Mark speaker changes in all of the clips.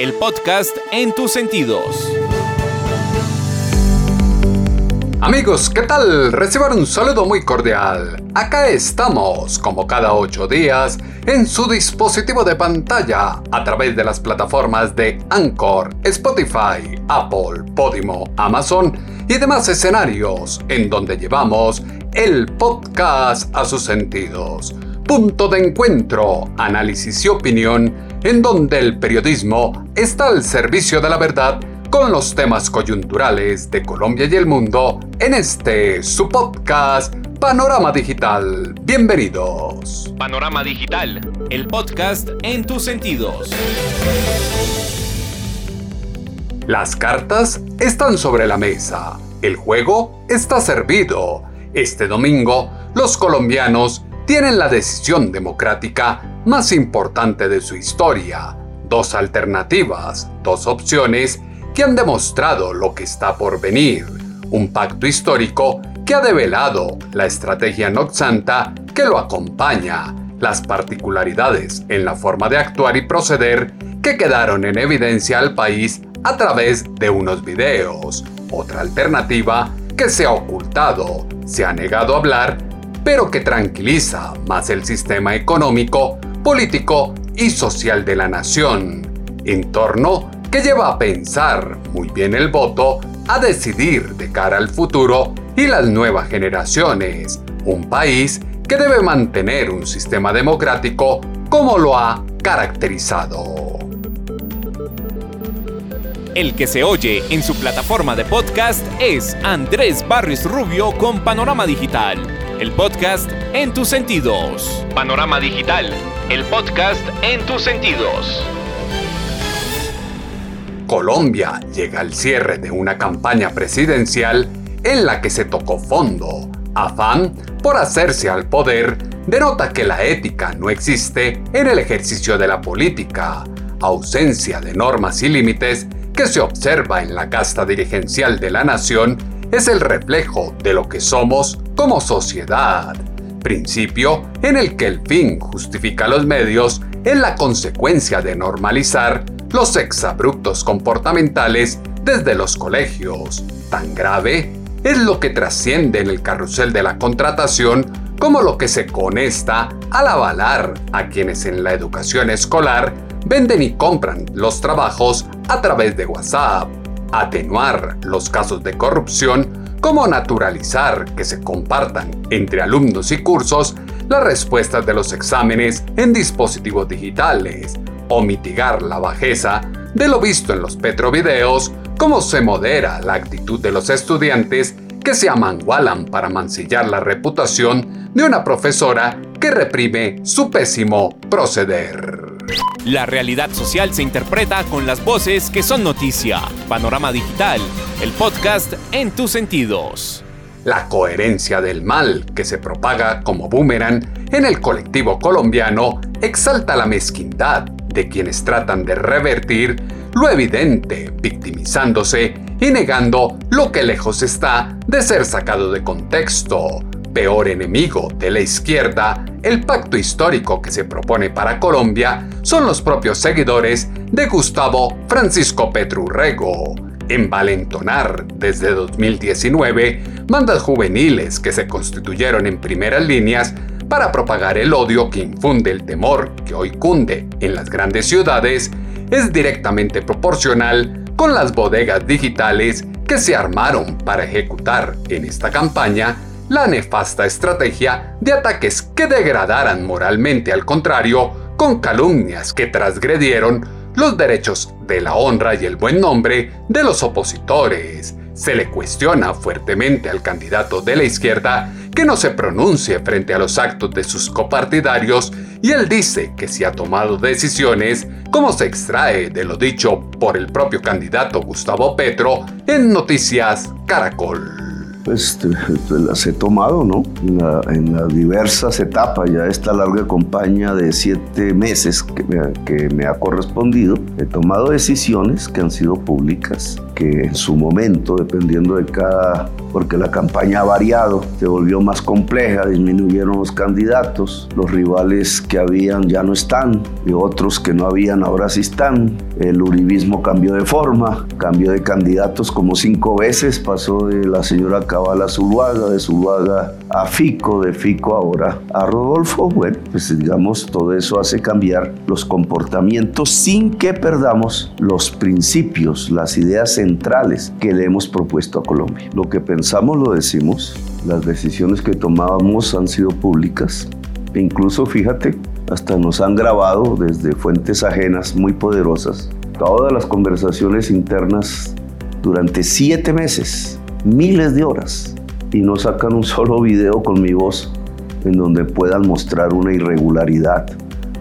Speaker 1: el podcast en tus sentidos.
Speaker 2: Amigos, ¿qué tal? Reciban un saludo muy cordial. Acá estamos, como cada ocho días, en su dispositivo de pantalla, a través de las plataformas de Anchor, Spotify, Apple, Podimo, Amazon y demás escenarios, en donde llevamos el podcast a sus sentidos. Punto de encuentro, análisis y opinión, en donde el periodismo está al servicio de la verdad con los temas coyunturales de Colombia y el mundo en este su podcast Panorama Digital. Bienvenidos.
Speaker 1: Panorama Digital, el podcast en tus sentidos.
Speaker 2: Las cartas están sobre la mesa. El juego está servido. Este domingo, los colombianos tienen la decisión democrática más importante de su historia. Dos alternativas, dos opciones que han demostrado lo que está por venir, un pacto histórico que ha develado la estrategia Noxanta que lo acompaña, las particularidades en la forma de actuar y proceder que quedaron en evidencia al país a través de unos videos. Otra alternativa que se ha ocultado, se ha negado a hablar, pero que tranquiliza más el sistema económico, político y social de la nación, en torno que lleva a pensar muy bien el voto, a decidir de cara al futuro y las nuevas generaciones, un país que debe mantener un sistema democrático como lo ha caracterizado.
Speaker 1: El que se oye en su plataforma de podcast es Andrés Barris Rubio con Panorama Digital, el podcast en tus sentidos. Panorama Digital, el podcast en tus sentidos.
Speaker 2: Colombia llega al cierre de una campaña presidencial en la que se tocó fondo. Afán por hacerse al poder denota que la ética no existe en el ejercicio de la política, ausencia de normas y límites que se observa en la casta dirigencial de la nación es el reflejo de lo que somos como sociedad, principio en el que el fin justifica los medios es la consecuencia de normalizar los exabruptos comportamentales desde los colegios. Tan grave es lo que trasciende en el carrusel de la contratación como lo que se conesta al avalar a quienes en la educación escolar venden y compran los trabajos a través de WhatsApp, atenuar los casos de corrupción como naturalizar que se compartan entre alumnos y cursos las respuestas de los exámenes en dispositivos digitales, o mitigar la bajeza de lo visto en los petrovideos, cómo se modera la actitud de los estudiantes que se amangualan para mancillar la reputación de una profesora que reprime su pésimo proceder.
Speaker 1: La realidad social se interpreta con las voces que son noticia. Panorama Digital, el podcast en tus sentidos.
Speaker 2: La coherencia del mal que se propaga como boomerang en el colectivo colombiano exalta la mezquindad de quienes tratan de revertir lo evidente, victimizándose y negando lo que lejos está de ser sacado de contexto. Peor enemigo de la izquierda, el pacto histórico que se propone para Colombia son los propios seguidores de Gustavo Francisco Petrurrego. Envalentonar desde 2019 bandas juveniles que se constituyeron en primeras líneas para propagar el odio que infunde el temor que hoy cunde en las grandes ciudades es directamente proporcional con las bodegas digitales que se armaron para ejecutar en esta campaña la nefasta estrategia de ataques que degradaran moralmente al contrario con calumnias que transgredieron los derechos de la honra y el buen nombre de los opositores. Se le cuestiona fuertemente al candidato de la izquierda que no se pronuncie frente a los actos de sus copartidarios y él dice que si ha tomado decisiones, como se extrae de lo dicho por el propio candidato Gustavo Petro en Noticias Caracol
Speaker 3: pues las he tomado, ¿no? En, las diversas etapas, ya esta larga campaña de siete meses que que me ha correspondido, he tomado decisiones que han sido públicas, que en su momento, dependiendo de cada porque la campaña ha variado, se volvió más compleja, disminuyeron los candidatos, los rivales que habían ya no están y otros que no habían ahora sí están. El uribismo cambió de forma, cambió de candidatos como cinco veces, pasó de la señora Cabala Zuluaga, de Zuluaga a Fico, de Fico ahora a Rodolfo. Bueno, pues digamos, todo eso hace cambiar los comportamientos sin que perdamos los principios, las ideas centrales que le hemos propuesto a Colombia. Lo que pensamos lo decimos, las decisiones que tomábamos han sido públicas e incluso fíjate, hasta nos han grabado desde fuentes ajenas muy poderosas todas las conversaciones internas durante siete meses, miles de horas, y no sacan un solo video con mi voz en donde puedan mostrar una irregularidad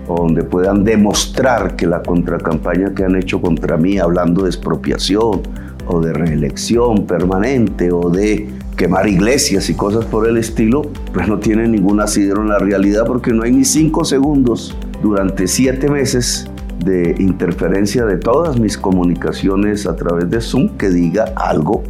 Speaker 3: o donde puedan demostrar que la contracampaña que han hecho contra mí hablando de expropiación o de reelección permanente o de quemar iglesias y cosas por el estilo, pues no tiene ningún asidero en la realidad porque no hay ni cinco segundos durante siete meses de interferencia de todas mis comunicaciones a través de Zoom que diga algo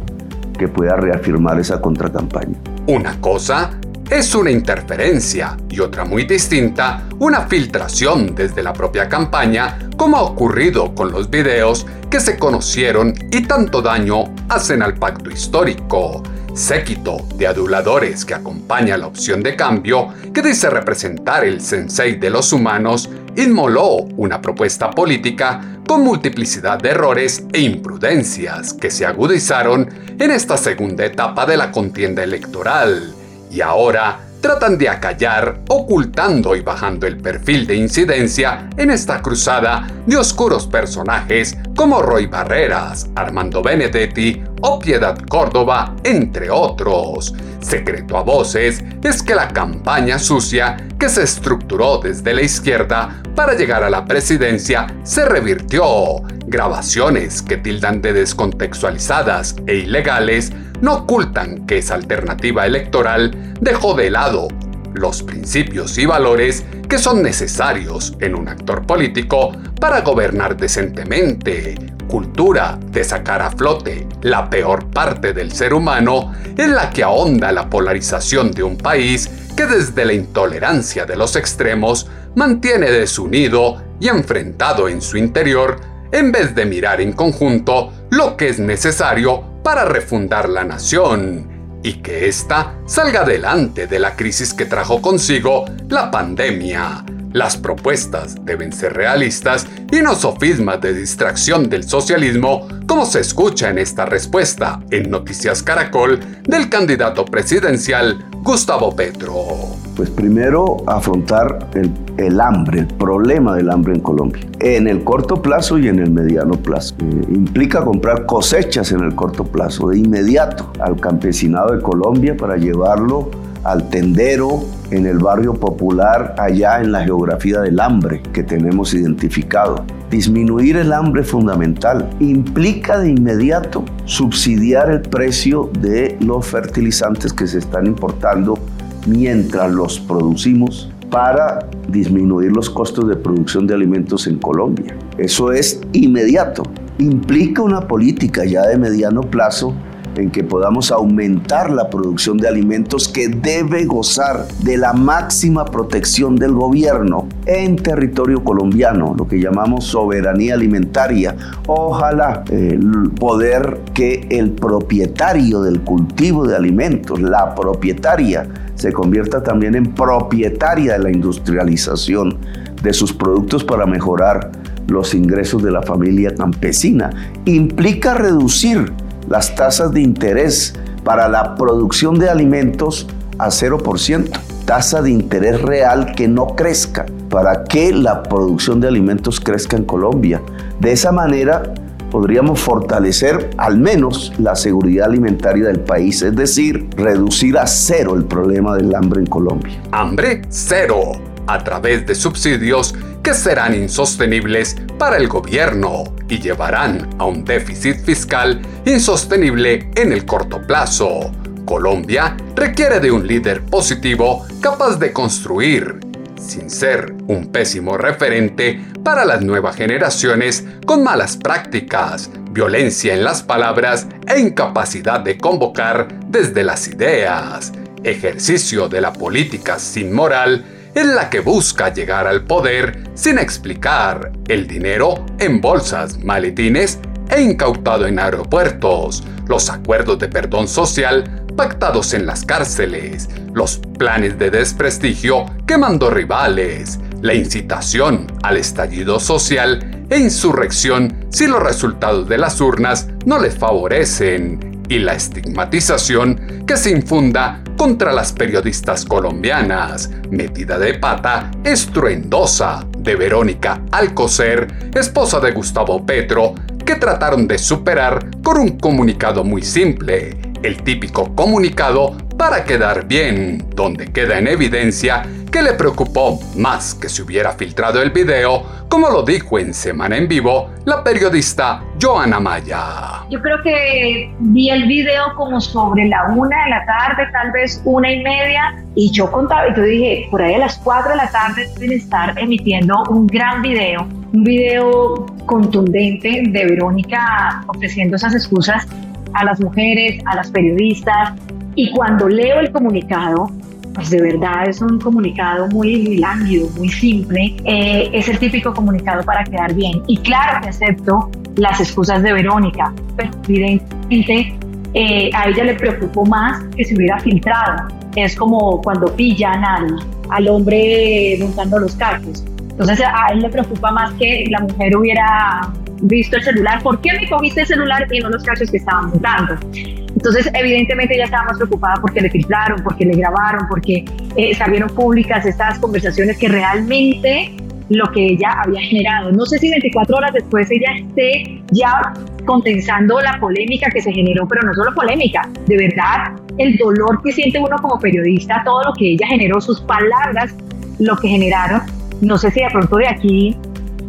Speaker 3: que pueda reafirmar esa contracampaña.
Speaker 2: Una cosa es una interferencia y otra muy distinta, una filtración desde la propia campaña, como ha ocurrido con los videos que se conocieron y tanto daño hacen al pacto histórico. Séquito de aduladores que acompaña la opción de cambio, que dice representar el sensei de los humanos, inmoló una propuesta política con multiplicidad de errores e imprudencias que se agudizaron en esta segunda etapa de la contienda electoral. Y ahora tratan de acallar, ocultando y bajando el perfil de incidencia en esta cruzada de oscuros personajes como Roy Barreras, Armando Benedetti o Piedad Córdoba, entre otros. Secreto a voces es que la campaña sucia que se estructuró desde la izquierda para llegar a la presidencia se revirtió. Grabaciones que tildan de descontextualizadas e ilegales no ocultan que esa alternativa electoral dejó de lado los principios y valores que son necesarios en un actor político para gobernar decentemente, cultura de sacar a flote la peor parte del ser humano en la que ahonda la polarización de un país que desde la intolerancia de los extremos mantiene desunido y enfrentado en su interior en vez de mirar en conjunto lo que es necesario para refundar la nación y que ésta salga adelante de la crisis que trajo consigo la pandemia. Las propuestas deben ser realistas y no sofismas de distracción del socialismo, como se escucha en esta respuesta en Noticias Caracol del candidato presidencial Gustavo Petro.
Speaker 3: Pues primero afrontar el, hambre, el problema del hambre en Colombia, en el corto plazo y en el mediano plazo. Eh, implica comprar cosechas en el corto plazo, de inmediato, al campesinado de Colombia para llevarlo al tendero en el barrio popular allá en la geografía del hambre que tenemos identificado. Disminuir el hambre fundamental implica de inmediato subsidiar el precio de los fertilizantes que se están importando mientras los producimos para disminuir los costos de producción de alimentos en Colombia. Eso es inmediato. Implica una política ya de mediano plazo en que podamos aumentar la producción de alimentos que debe gozar de la máxima protección del gobierno en territorio colombiano, lo que llamamos soberanía alimentaria. Ojalá el poder que el propietario del cultivo de alimentos, la propietaria, se convierta también en propietaria de la industrialización de sus productos para mejorar los ingresos de la familia campesina. Implica reducir las tasas de interés para la producción de alimentos a 0%. Tasa de interés real que no crezca para que la producción de alimentos crezca en Colombia. De esa manera podríamos fortalecer al menos la seguridad alimentaria del país, es decir, reducir a cero el problema del hambre en Colombia.
Speaker 2: Hambre cero, a través de subsidios que serán insostenibles para el gobierno y llevarán a un déficit fiscal insostenible en el corto plazo. Colombia requiere de un líder positivo capaz de construir, sin ser un pésimo referente para las nuevas generaciones con malas prácticas, violencia en las palabras e incapacidad de convocar desde las ideas. Ejercicio de la política sin moral en la que busca llegar al poder sin explicar el dinero en bolsas, maletines e incautado en aeropuertos, los acuerdos de perdón social pactados en las cárceles, los planes de desprestigio que mandó rivales, la incitación al estallido social e insurrección si los resultados de las urnas no les favorecen, y la estigmatización que se infunda contra las periodistas colombianas, metida de pata estruendosa de Verónica Alcocer, esposa de Gustavo Petro, trataron de superar con un comunicado muy simple, el típico comunicado para quedar bien, donde queda en evidencia que le preocupó más que se hubiera filtrado el video, como lo dijo en Semana en Vivo la periodista Joana Maya.
Speaker 4: Yo creo que vi el video como sobre la una de la tarde, tal vez una y media, y yo contaba, y yo dije, por ahí a las cuatro de la tarde deben estar emitiendo un gran video, un video contundente de Verónica ofreciendo esas excusas a las mujeres, a las periodistas, y cuando leo el comunicado, pues de verdad es un comunicado muy lánguido, muy simple. Eh, es el típico comunicado para quedar bien. Y claro que acepto las excusas de Verónica, pero evidentemente eh, a ella le preocupó más que se hubiera filtrado. Es como cuando pillan al, al hombre montando los cacos. Entonces a él le preocupa más que la mujer hubiera visto el celular. ¿Por qué me cogiste el celular y no los cachos que estaban montando? Entonces, evidentemente ella estaba más preocupada porque le filtraron, porque le grabaron, porque eh, salieron públicas estas conversaciones que realmente lo que ella había generado. No sé si 24 horas después ella esté ya condensando la polémica que se generó, pero no solo polémica, de verdad el dolor que siente uno como periodista, todo lo que ella generó, sus palabras, lo que generaron. No sé si de pronto de aquí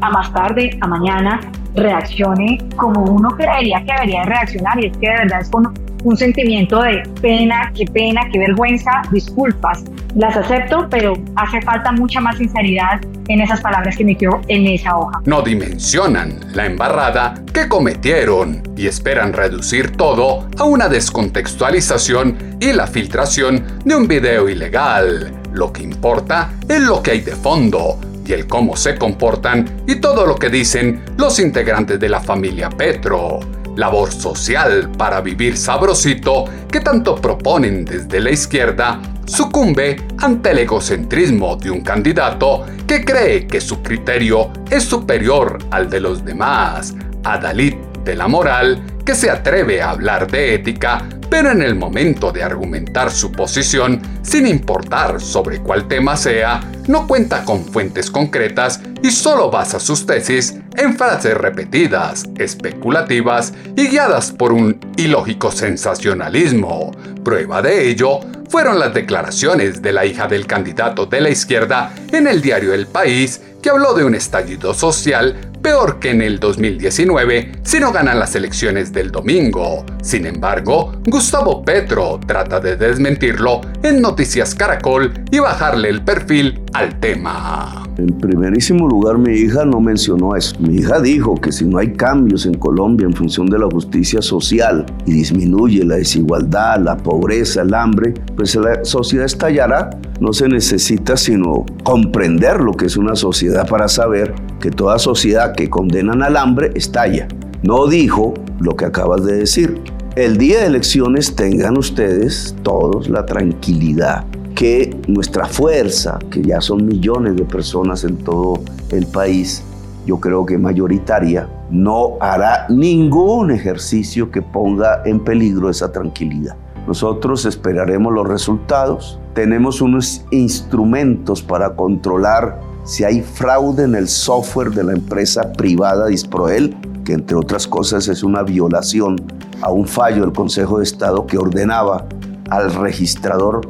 Speaker 4: a más tarde, a mañana, reaccione como uno creería que debería reaccionar y es que de verdad es con un sentimiento de pena, qué pena, qué vergüenza, disculpas. Las acepto, pero hace falta mucha más sinceridad en esas palabras que me quedó en esa hoja.
Speaker 2: No dimensionan la embarrada que cometieron y esperan reducir todo a una descontextualización y la filtración de un video ilegal. Lo que importa es lo que hay de fondo, y el cómo se comportan y todo lo que dicen los integrantes de la familia Petro. Labor social para vivir sabrosito que tanto proponen desde la izquierda, sucumbe ante el egocentrismo de un candidato que cree que su criterio es superior al de los demás, Adalid de la moral, que se atreve a hablar de ética, pero en el momento de argumentar su posición, sin importar sobre cuál tema sea, no cuenta con fuentes concretas y solo basa sus tesis en frases repetidas, especulativas y guiadas por un ilógico sensacionalismo. Prueba de ello fueron las declaraciones de la hija del candidato de la izquierda en el diario El País, que habló de un estallido social peor que en el 2019 si no ganan las elecciones del domingo. Sin embargo, Gustavo Petro trata de desmentirlo en Noticias Caracol y bajarle el perfil al tema.
Speaker 3: En primerísimo lugar, mi hija no mencionó eso. Mi hija dijo que si no hay cambios en Colombia en función de la justicia social y disminuye la desigualdad, la pobreza, el hambre, pues la sociedad estallará. No se necesita sino comprender lo que es una sociedad para saber que toda sociedad que condenan al hambre estalla. No dijo lo que acabas de decir. El día de elecciones tengan ustedes todos la tranquilidad que nuestra fuerza, que ya son millones de personas en todo el país, yo creo que mayoritaria, no hará ningún ejercicio que ponga en peligro esa tranquilidad. Nosotros esperaremos los resultados, tenemos unos instrumentos para controlar si hay fraude en el software de la empresa privada Disproel, que entre otras cosas es una violación a un fallo del Consejo de Estado que ordenaba al registrador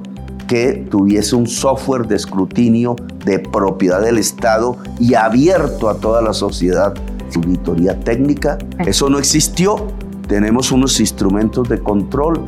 Speaker 3: que tuviese un software de escrutinio de propiedad del Estado y abierto a toda la sociedad. Auditoría técnica, eso no existió. Tenemos unos instrumentos de control.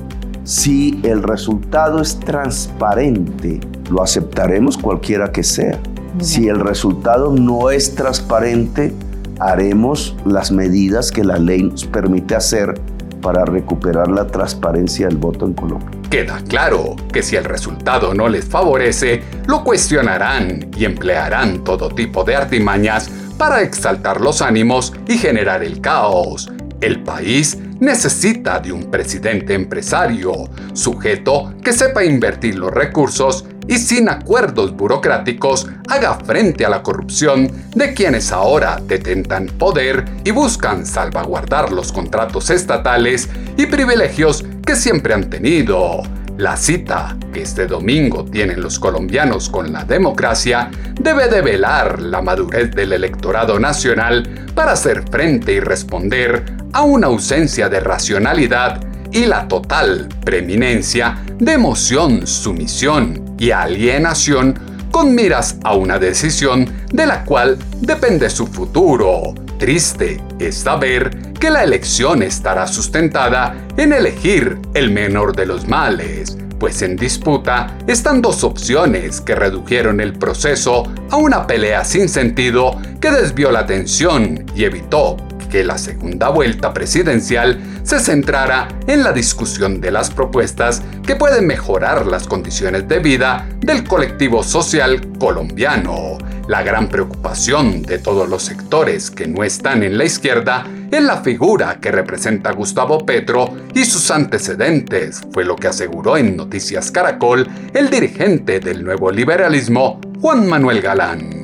Speaker 3: Si el resultado es transparente, lo aceptaremos cualquiera que sea. Si el resultado no es transparente, haremos las medidas que la ley nos permite hacer para recuperar la transparencia del voto en Colombia.
Speaker 2: Queda claro que si el resultado no les favorece, lo cuestionarán y emplearán todo tipo de artimañas para exaltar los ánimos y generar el caos. El país necesita de un presidente empresario, sujeto que sepa invertir los recursos y sin acuerdos burocráticos haga frente a la corrupción de quienes ahora detentan poder y buscan salvaguardar los contratos estatales y privilegios que siempre han tenido. La cita que este domingo tienen los colombianos con la democracia debe develar la madurez del electorado nacional para hacer frente y responder a una ausencia de racionalidad y la total preeminencia de emoción, sumisión y alienación con miras a una decisión de la cual depende su futuro. Triste es saber que la elección estará sustentada en elegir el menor de los males, pues en disputa están dos opciones que redujeron el proceso a una pelea sin sentido que desvió la atención y evitó que la segunda vuelta presidencial se centrara en la discusión de las propuestas que pueden mejorar las condiciones de vida del colectivo social colombiano. La gran preocupación de todos los sectores que no están en la izquierda es la figura que representa Gustavo Petro y sus antecedentes, fue lo que aseguró en Noticias Caracol el dirigente del nuevo liberalismo, Juan Manuel Galán.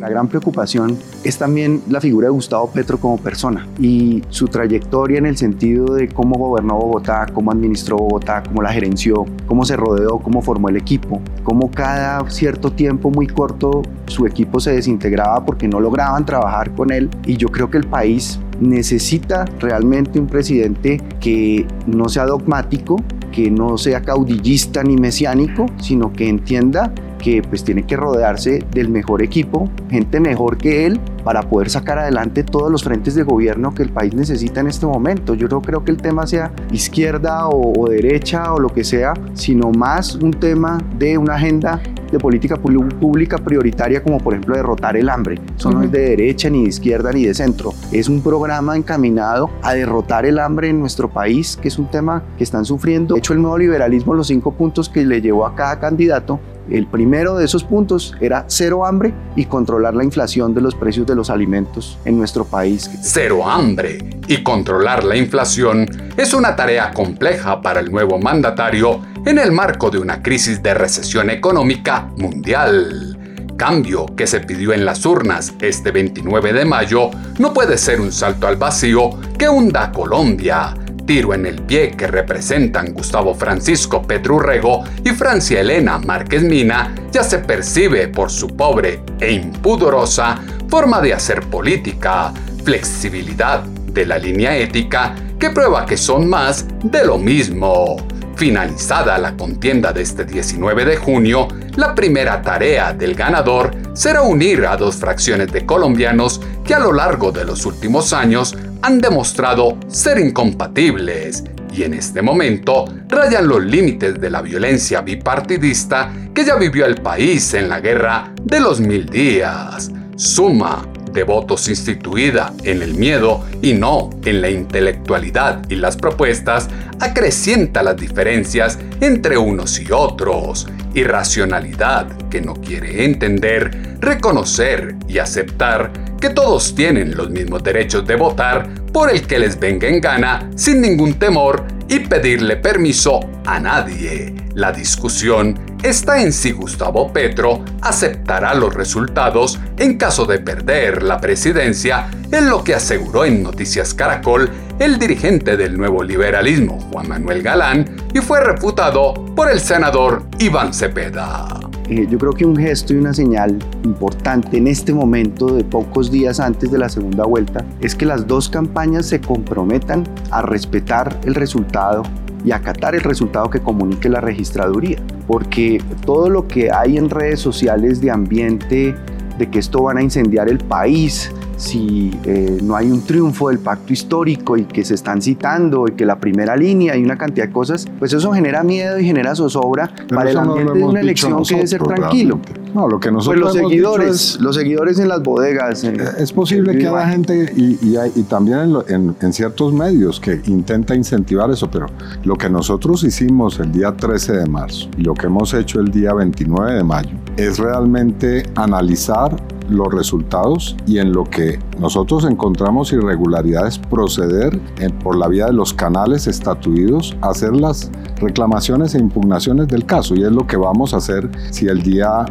Speaker 5: La gran preocupación es también la figura de Gustavo Petro como persona y su trayectoria en el sentido de cómo gobernó Bogotá, cómo administró Bogotá, cómo la gerenció, cómo se rodeó, cómo formó el equipo, cómo cada cierto tiempo muy corto su equipo se desintegraba porque no lograban trabajar con él y yo creo que el país necesita realmente un presidente que no sea dogmático, que no sea caudillista ni mesiánico, sino que entienda que pues tiene que rodearse del mejor equipo, gente mejor que él, para poder sacar adelante todos los frentes de gobierno que el país necesita en este momento. Yo no creo que el tema sea izquierda o, derecha o lo que sea, sino más un tema de una agenda de política pública prioritaria como por ejemplo derrotar el hambre. Eso no es de derecha ni de izquierda ni de centro. Es un programa encaminado a derrotar el hambre en nuestro país, que es un tema que están sufriendo. De hecho, el nuevo liberalismo, los cinco puntos que le llevó a cada candidato, el primero de esos puntos era cero hambre y controlar la inflación de los precios de los alimentos en nuestro país.
Speaker 2: Cero hambre y controlar la inflación es una tarea compleja para el nuevo mandatario en el marco de una crisis de recesión económica mundial. Cambio que se pidió en las urnas este 29 de mayo no puede ser un salto al vacío que hunda a Colombia tiro en el pie que representan Gustavo Francisco Petrurrego y Francia Elena Márquez Mina ya se percibe por su pobre e impudorosa forma de hacer política, flexibilidad de la línea ética que prueba que son más de lo mismo. Finalizada la contienda de este 19 de junio, la primera tarea del ganador será unir a dos fracciones de colombianos que a lo largo de los últimos años han demostrado ser incompatibles y en este momento rayan los límites de la violencia bipartidista que ya vivió el país en la guerra de los mil días. Suma de votos instituida en el miedo y no en la intelectualidad y las propuestas acrecienta las diferencias entre unos y otros. Irracionalidad que no quiere entender, reconocer y aceptar que todos tienen los mismos derechos de votar por el que les venga en gana sin ningún temor y pedirle permiso a nadie. La discusión está en si Gustavo Petro aceptará los resultados en caso de perder la presidencia, en lo que aseguró en Noticias Caracol el dirigente del nuevo liberalismo, Juan Manuel Galán, y fue refutado por el senador Iván Cepeda.
Speaker 5: Eh, yo creo que un gesto y una señal importante en este momento de pocos días antes de la segunda vuelta es que las dos campañas se comprometan a respetar el resultado y acatar el resultado que comunique la registraduría, porque todo lo que hay en redes sociales de ambiente, de que esto van a incendiar el país, si eh, no hay un triunfo del pacto histórico y que se están citando y que la primera línea y una cantidad de cosas, pues eso genera miedo y genera zozobra para el ambiente de una elección que debe ser tranquilo.
Speaker 6: No, lo que nosotros
Speaker 5: pues los seguidores, los seguidores en las bodegas.
Speaker 6: es posible que haya gente y, y, también en, en, ciertos medios que intenta incentivar eso, pero lo que nosotros hicimos el día 13 de marzo y lo que hemos hecho el día 29 de mayo es realmente analizar los resultados y en lo que nosotros encontramos irregularidades proceder por la vía de los canales estatuidos a hacer las reclamaciones e impugnaciones del caso. Y es lo que vamos a hacer si el día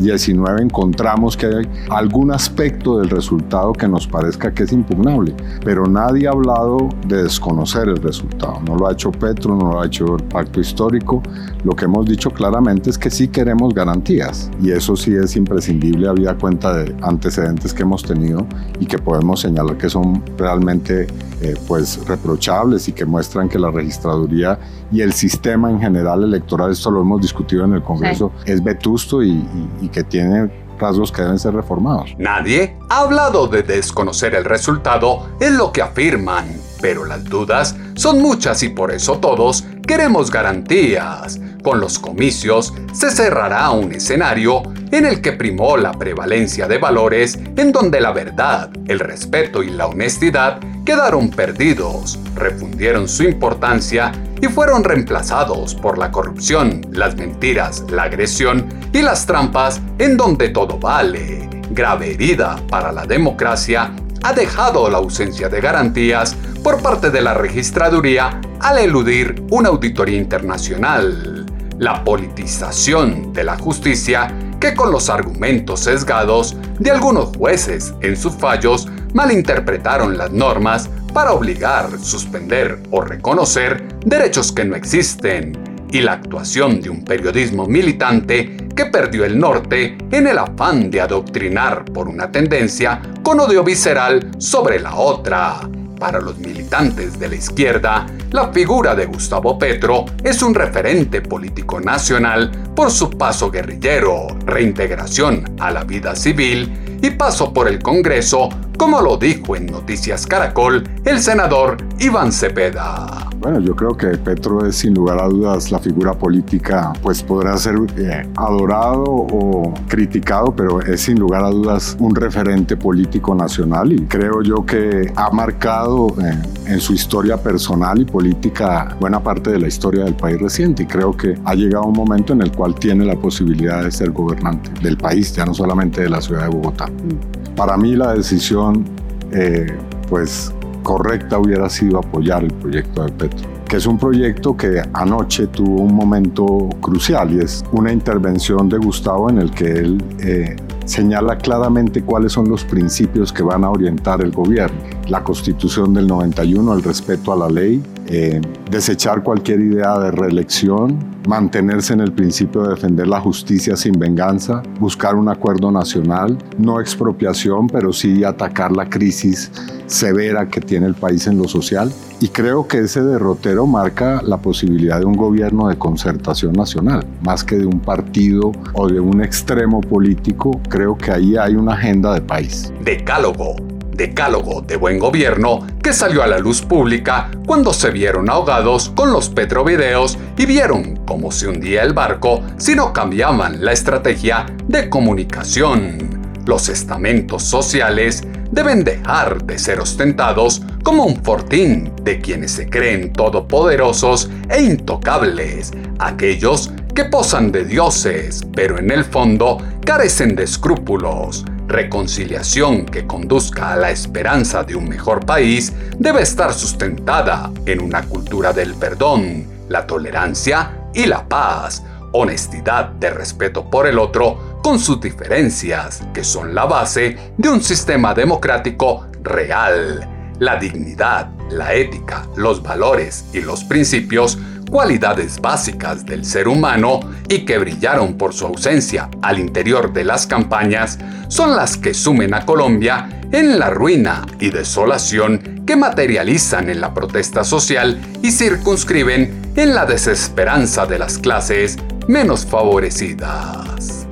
Speaker 6: 19 eh, encontramos que hay algún aspecto del resultado que nos parezca que es impugnable, pero nadie ha hablado de desconocer el resultado, no lo ha hecho Petro, no lo ha hecho el pacto histórico, lo que hemos dicho claramente es que sí queremos garantías y eso sí es imprescindible había cuenta de antecedentes que hemos tenido y que podemos señalar que son realmente eh, pues reprochables y que muestran que la registraduría y el sistema en general electoral, esto lo hemos discutido en el Congreso, es vetusto y, y que tiene rasgos que deben ser reformados.
Speaker 2: Nadie ha hablado de desconocer el resultado en lo que afirman, pero las dudas son muchas y por eso todos queremos garantías. Con los comicios se cerrará un escenario en el que primó la prevalencia de valores en donde la verdad, el respeto y la honestidad quedaron perdidos, refundieron su importancia y fueron reemplazados por la corrupción, las mentiras, la agresión y las trampas en donde todo vale. Grave herida para la democracia ha dejado la ausencia de garantías por parte de la registraduría al eludir una auditoría internacional. La politización de la justicia que con los argumentos sesgados de algunos jueces en sus fallos malinterpretaron las normas para obligar, suspender o reconocer derechos que no existen, y la actuación de un periodismo militante que perdió el norte en el afán de adoctrinar por una tendencia con odio visceral sobre la otra. Para los militantes de la izquierda, la figura de Gustavo Petro es un referente político nacional por su paso guerrillero, reintegración a la vida civil y paso por el Congreso, como lo dijo en Noticias Caracol el senador Iván Cepeda.
Speaker 6: Bueno, yo creo que Petro es sin lugar a dudas la figura política, pues podrá ser eh, adorado o criticado, pero es sin lugar a dudas un referente político nacional y creo yo que ha marcado eh, en su historia personal y política buena parte de la historia del país reciente y creo que ha llegado un momento en el cual tiene la posibilidad de ser gobernante del país, ya no solamente de la ciudad de Bogotá. Mm. Para mí la decisión, eh, pues correcta hubiera sido apoyar el proyecto de Petro, que es un proyecto que anoche tuvo un momento crucial y es una intervención de Gustavo en el que él eh, señala claramente cuáles son los principios que van a orientar el gobierno. La constitución del 91, el respeto a la ley, eh, desechar cualquier idea de reelección, mantenerse en el principio de defender la justicia sin venganza, buscar un acuerdo nacional, no expropiación, pero sí atacar la crisis severa que tiene el país en lo social. Y creo que ese derrotero marca la posibilidad de un gobierno de concertación nacional, más que de un partido o de un extremo político. Creo que ahí hay una agenda de país.
Speaker 2: Decálogo decálogo de buen gobierno que salió a la luz pública cuando se vieron ahogados con los petrovideos y vieron cómo se hundía el barco si no cambiaban la estrategia de comunicación. Los estamentos sociales deben dejar de ser ostentados como un fortín de quienes se creen todopoderosos e intocables, aquellos que posan de dioses, pero en el fondo carecen de escrúpulos. Reconciliación que conduzca a la esperanza de un mejor país debe estar sustentada en una cultura del perdón, la tolerancia y la paz, honestidad de respeto por el otro con sus diferencias, que son la base de un sistema democrático real. La dignidad, la ética, los valores y los principios cualidades básicas del ser humano y que brillaron por su ausencia al interior de las campañas, son las que sumen a Colombia en la ruina y desolación que materializan en la protesta social y circunscriben en la desesperanza de las clases menos favorecidas.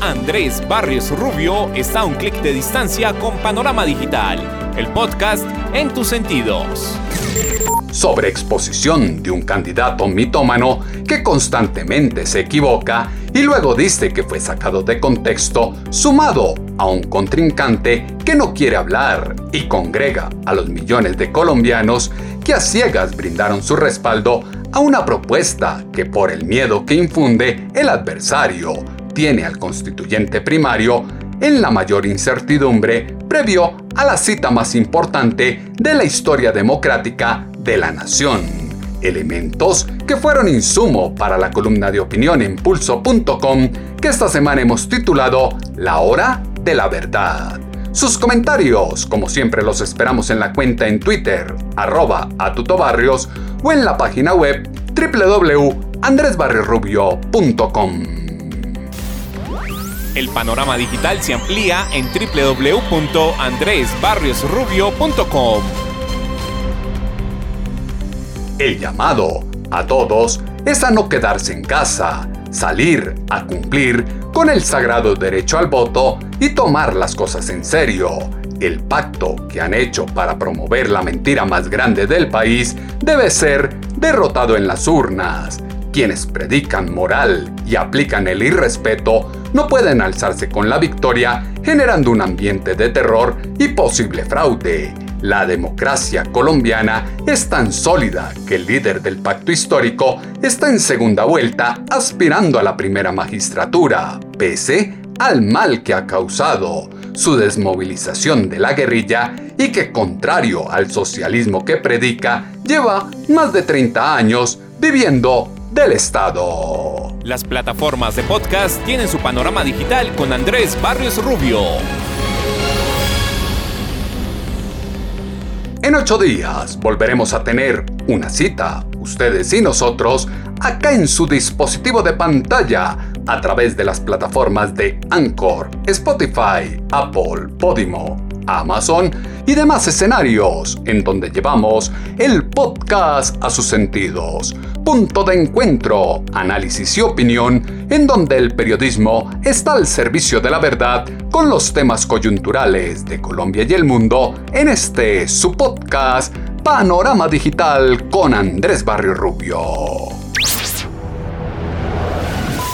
Speaker 1: Andrés Barrios Rubio está a un clic de distancia con Panorama Digital, el podcast en tus sentidos
Speaker 2: sobre exposición de un candidato mitómano que constantemente se equivoca y luego dice que fue sacado de contexto, sumado a un contrincante que no quiere hablar y congrega a los millones de colombianos que a ciegas brindaron su respaldo a una propuesta que por el miedo que infunde el adversario tiene al constituyente primario en la mayor incertidumbre previo a la cita más importante de la historia democrática de la nación. Elementos que fueron insumo para la columna de opinión en pulso.com que esta semana hemos titulado La hora de la verdad. Sus comentarios, como siempre, los esperamos en la cuenta en Twitter, arroba atutobarrios, o en la página web www.andresbarriosrubio.com.
Speaker 1: El panorama digital se amplía en www.andresbarriosrubio.com.
Speaker 2: El llamado a todos es a no quedarse en casa, salir a cumplir con el sagrado derecho al voto y tomar las cosas en serio. El pacto que han hecho para promover la mentira más grande del país debe ser derrotado en las urnas. Quienes predican moral y aplican el irrespeto no pueden alzarse con la victoria generando un ambiente de terror y posible fraude. La democracia colombiana es tan sólida que el líder del pacto histórico está en segunda vuelta aspirando a la primera magistratura, pese al mal que ha causado su desmovilización de la guerrilla y que, contrario al socialismo que predica, lleva más de 30 años viviendo del Estado.
Speaker 1: Las plataformas de podcast tienen su panorama digital con Andrés Barrios Rubio.
Speaker 2: En ocho días volveremos a tener una cita, ustedes y nosotros, acá en su dispositivo de pantalla, a través de las plataformas de Anchor, Spotify, Apple, Podimo, Amazon y demás escenarios en donde llevamos el podcast a sus sentidos. Punto de encuentro, análisis y opinión en donde el periodismo está al servicio de la verdad con los temas coyunturales de Colombia y el mundo en este su podcast Panorama Digital con Andrés Barrio Rubio.